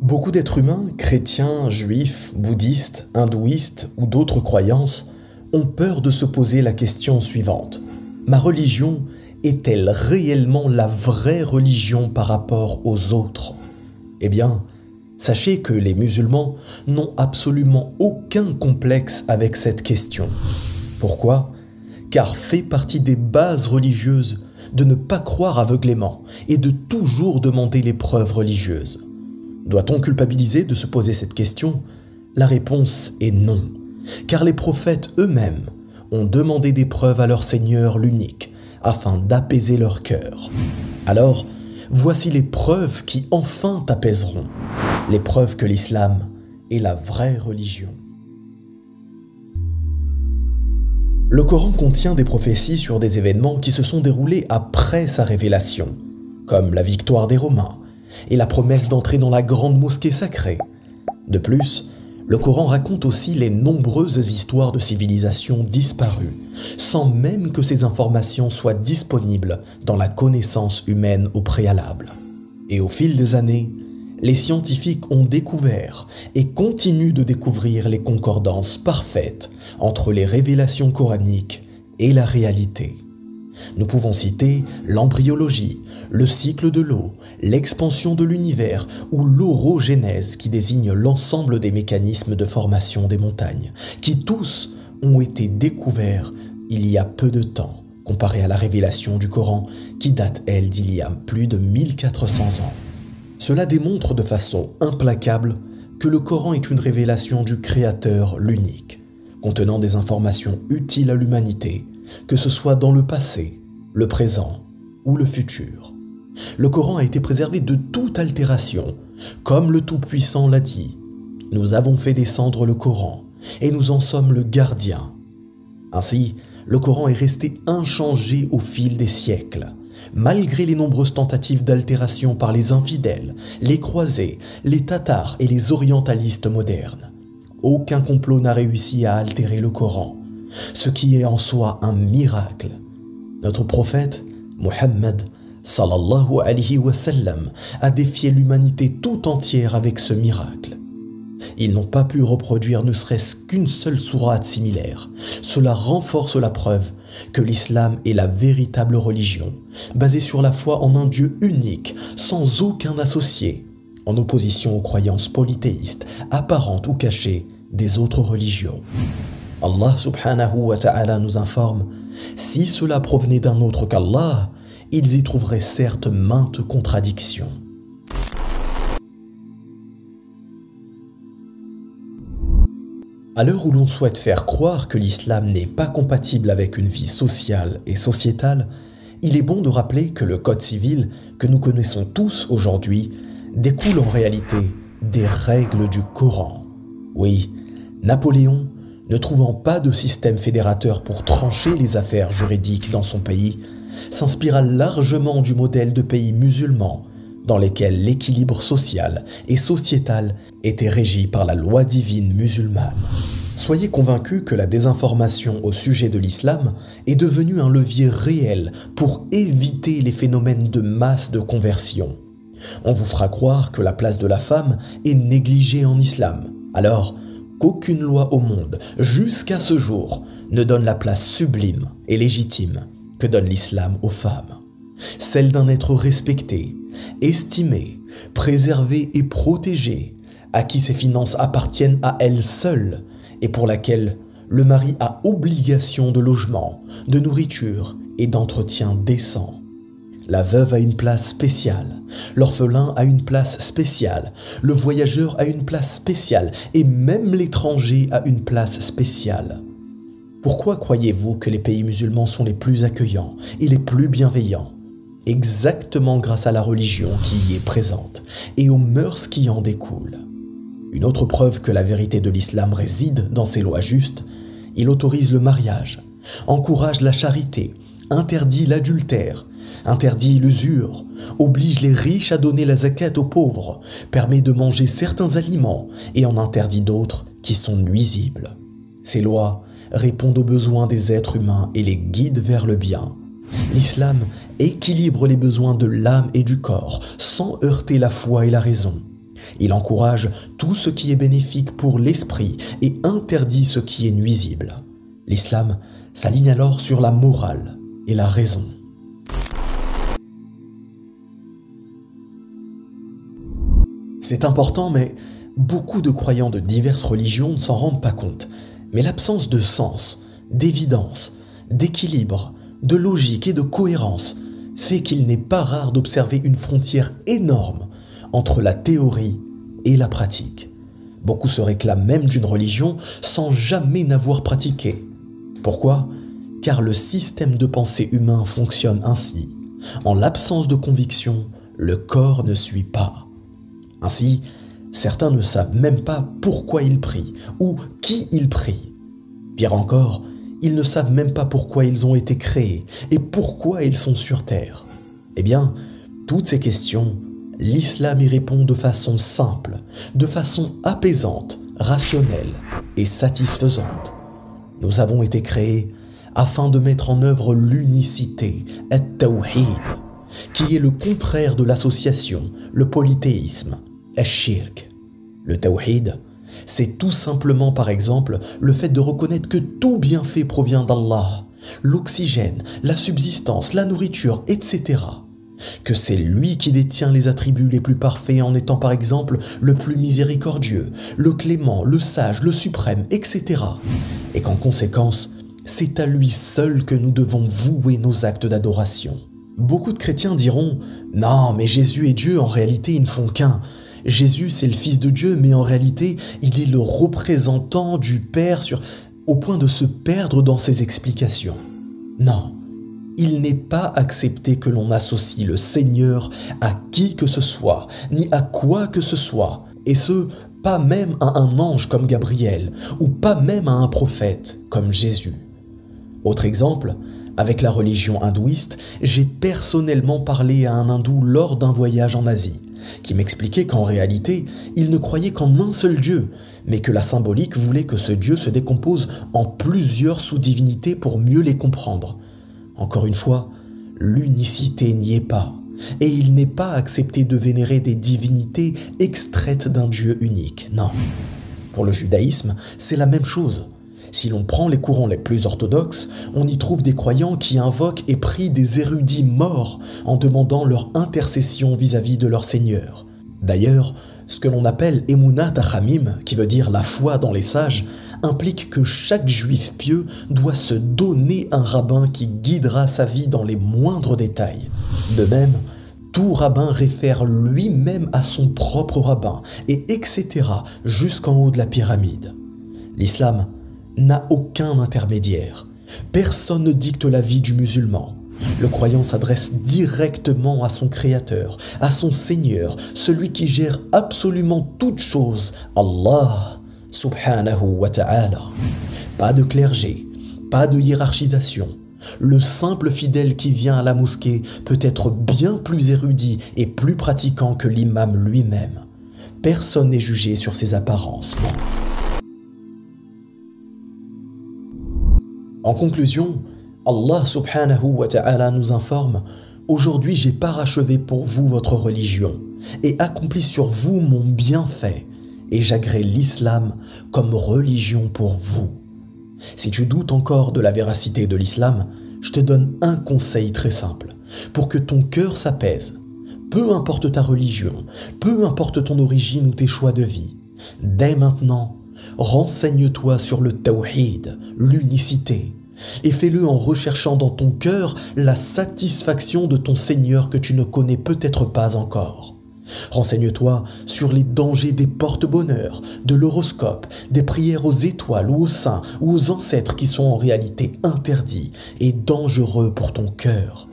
Beaucoup d'êtres humains, chrétiens, juifs, bouddhistes, hindouistes ou d'autres croyances, ont peur de se poser la question suivante. Ma religion est-elle réellement la vraie religion par rapport aux autres? Eh bien, sachez que les musulmans n'ont absolument aucun complexe avec cette question. Pourquoi? Car fait partie des bases religieuses de ne pas croire aveuglément et de toujours demander les preuves religieuses. Doit-on culpabiliser de se poser cette question? La réponse est non, car les prophètes eux-mêmes ont demandé des preuves à leur Seigneur l'unique, afin d'apaiser leur cœur. Alors, voici les preuves qui enfin t'apaiseront, les preuves que l'islam est la vraie religion. Le Coran contient des prophéties sur des événements qui se sont déroulés après sa révélation, comme la victoire des Romains, et la promesse d'entrer dans la grande mosquée sacrée. De plus, le Coran raconte aussi les nombreuses histoires de civilisations disparues, sans même que ces informations soient disponibles dans la connaissance humaine au préalable. Et au fil des années, les scientifiques ont découvert et continuent de découvrir les concordances parfaites entre les révélations coraniques et la réalité. Nous pouvons citer l'embryologie, le cycle de l'eau, l'expansion de l'univers ou l'orogénèse qui désigne l'ensemble des mécanismes de formation des montagnes, qui tous ont été découverts il y a peu de temps, comparé à la révélation du Coran qui date, elle, d'il y a plus de 1400 ans. Cela démontre de façon implacable que le Coran est une révélation du Créateur l'unique, contenant des informations utiles à l'humanité que ce soit dans le passé, le présent ou le futur. Le Coran a été préservé de toute altération, comme le Tout-Puissant l'a dit. Nous avons fait descendre le Coran, et nous en sommes le gardien. Ainsi, le Coran est resté inchangé au fil des siècles, malgré les nombreuses tentatives d'altération par les infidèles, les croisés, les tatars et les orientalistes modernes. Aucun complot n'a réussi à altérer le Coran, ce qui est en soi un miracle. Notre prophète, Muhammad, sallallahu a défié l'humanité tout entière avec ce miracle. Ils n'ont pas pu reproduire ne serait-ce qu'une seule sourate similaire. Cela renforce la preuve que l'islam est la véritable religion, basée sur la foi en un Dieu unique, sans aucun associé, en opposition aux croyances polythéistes, apparentes ou cachées des autres religions. Allah subhanahu wa ta'ala nous informe, si cela provenait d'un autre qu'Allah, ils y trouveraient certes maintes contradictions. À l'heure où l'on souhaite faire croire que l'islam n'est pas compatible avec une vie sociale et sociétale, il est bon de rappeler que le Code civil que nous connaissons tous aujourd'hui découle en réalité des règles du Coran. Oui, Napoléon ne trouvant pas de système fédérateur pour trancher les affaires juridiques dans son pays, s'inspira largement du modèle de pays musulmans dans lesquels l'équilibre social et sociétal était régi par la loi divine musulmane. Soyez convaincus que la désinformation au sujet de l'islam est devenue un levier réel pour éviter les phénomènes de masse de conversion. On vous fera croire que la place de la femme est négligée en islam. Alors, qu'aucune loi au monde, jusqu'à ce jour, ne donne la place sublime et légitime que donne l'islam aux femmes. Celle d'un être respecté, estimé, préservé et protégé, à qui ses finances appartiennent à elle seule et pour laquelle le mari a obligation de logement, de nourriture et d'entretien décent. La veuve a une place spéciale, l'orphelin a une place spéciale, le voyageur a une place spéciale et même l'étranger a une place spéciale. Pourquoi croyez-vous que les pays musulmans sont les plus accueillants et les plus bienveillants? Exactement grâce à la religion qui y est présente et aux mœurs qui en découlent. Une autre preuve que la vérité de l'islam réside dans ses lois justes, il autorise le mariage, encourage la charité, interdit l'adultère, interdit l'usure, oblige les riches à donner la zakat aux pauvres, permet de manger certains aliments et en interdit d'autres qui sont nuisibles. Ces lois répondent aux besoins des êtres humains et les guident vers le bien. L'islam équilibre les besoins de l'âme et du corps sans heurter la foi et la raison. Il encourage tout ce qui est bénéfique pour l'esprit et interdit ce qui est nuisible. L'islam s'aligne alors sur la morale et la raison. C'est important, mais beaucoup de croyants de diverses religions ne s'en rendent pas compte. Mais l'absence de sens, d'évidence, d'équilibre, de logique et de cohérence fait qu'il n'est pas rare d'observer une frontière énorme entre la théorie et la pratique. Beaucoup se réclament même d'une religion sans jamais n'avoir pratiqué. Pourquoi? Car le système de pensée humain fonctionne ainsi. En l'absence de conviction, le corps ne suit pas. Ainsi, certains ne savent même pas pourquoi ils prient ou qui ils prient. Pire encore, ils ne savent même pas pourquoi ils ont été créés et pourquoi ils sont sur Terre. Eh bien, toutes ces questions, l'islam y répond de façon simple, de façon apaisante, rationnelle et satisfaisante. Nous avons été créés afin de mettre en œuvre l'unicité, at-tawhid, qui est le contraire de l'association, le polythéisme, Le tawhid, c'est tout simplement par exemple le fait de reconnaître que tout bienfait provient d'Allah, l'oxygène, la subsistance, la nourriture, etc. Que c'est lui qui détient les attributs les plus parfaits en étant par exemple le plus miséricordieux, le clément, le sage, le suprême, etc. Et qu'en conséquence, c'est à lui seul que nous devons vouer nos actes d'adoration. Beaucoup de chrétiens diront ⁇ Non, mais Jésus et Dieu, en réalité, ils ne font qu'un. Jésus, c'est le Fils de Dieu, mais en réalité, il est le représentant du Père au point de se perdre dans ses explications. Non, il n'est pas accepté que l'on associe le Seigneur à qui que ce soit, ni à quoi que ce soit, et ce, pas même à un ange comme Gabriel, ou pas même à un prophète comme Jésus. Autre exemple, avec la religion hindouiste, j'ai personnellement parlé à un hindou lors d'un voyage en Asie qui m'expliquait qu'en réalité, il ne croyait qu'en un seul Dieu, mais que la symbolique voulait que ce Dieu se décompose en plusieurs sous-divinités pour mieux les comprendre. Encore une fois, l'unicité n'y est pas, et il n'est pas accepté de vénérer des divinités extraites d'un Dieu unique, non. Pour le judaïsme, c'est la même chose. Si l'on prend les courants les plus orthodoxes, on y trouve des croyants qui invoquent et prient des érudits morts en demandant leur intercession vis-à-vis de leur Seigneur. D'ailleurs, ce que l'on appelle Emunat Tachamim, qui veut dire la foi dans les sages, implique que chaque juif pieux doit se donner un rabbin qui guidera sa vie dans les moindres détails. De même, tout rabbin réfère lui-même à son propre rabbin, et etc. jusqu'en haut de la pyramide. L'islam n'a aucun intermédiaire. Personne ne dicte la vie du musulman. Le croyant s'adresse directement à son Créateur, à son Seigneur, celui qui gère absolument toutes choses, Allah subhanahu wa ta'ala. Pas de clergé, pas de hiérarchisation. Le simple fidèle qui vient à la mosquée peut être bien plus érudit et plus pratiquant que l'imam lui-même. Personne n'est jugé sur ses apparences, En conclusion, Allah subhanahu wa ta'ala nous informe Aujourd'hui j'ai parachevé pour vous votre religion et accompli sur vous mon bienfait et j'agrée l'islam comme religion pour vous. Si tu doutes encore de la véracité de l'islam, je te donne un conseil très simple pour que ton cœur s'apaise. Peu importe ta religion, peu importe ton origine ou tes choix de vie, dès maintenant, Renseigne-toi sur le tawhid, l'unicité, et fais-le en recherchant dans ton cœur la satisfaction de ton Seigneur que tu ne connais peut-être pas encore. Renseigne-toi sur les dangers des porte-bonheur, de l'horoscope, des prières aux étoiles ou aux saints ou aux ancêtres qui sont en réalité interdits et dangereux pour ton cœur.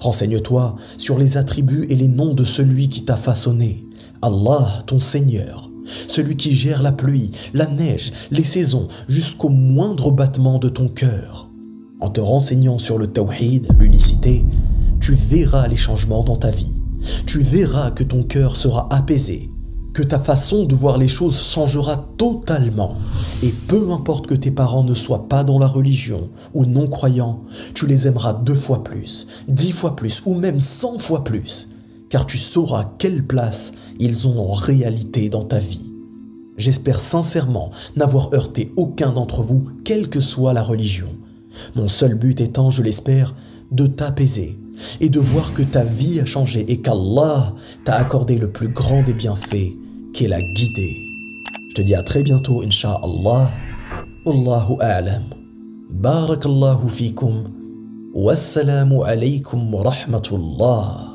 Renseigne-toi sur les attributs et les noms de celui qui t'a façonné, Allah ton Seigneur, celui qui gère la pluie, la neige, les saisons, jusqu'au moindre battement de ton cœur. En te renseignant sur le tawhid, l'unicité, tu verras les changements dans ta vie. Tu verras que ton cœur sera apaisé, que ta façon de voir les choses changera totalement. Et peu importe que tes parents ne soient pas dans la religion ou non croyants, tu les aimeras deux fois plus, dix fois plus ou même cent fois plus, car tu sauras quelle place ils ont en réalité dans ta vie. J'espère sincèrement n'avoir heurté aucun d'entre vous, quelle que soit la religion. Mon seul but étant, je l'espère, de t'apaiser et de voir que ta vie a changé et qu'Allah t'a accordé le plus grand des bienfaits, qu'est la guidée. Je te dis à très bientôt, Inch'Allah. Wallahu a'lam. Barakallahu fikum. Wassalamu alaykum wa rahmatullah.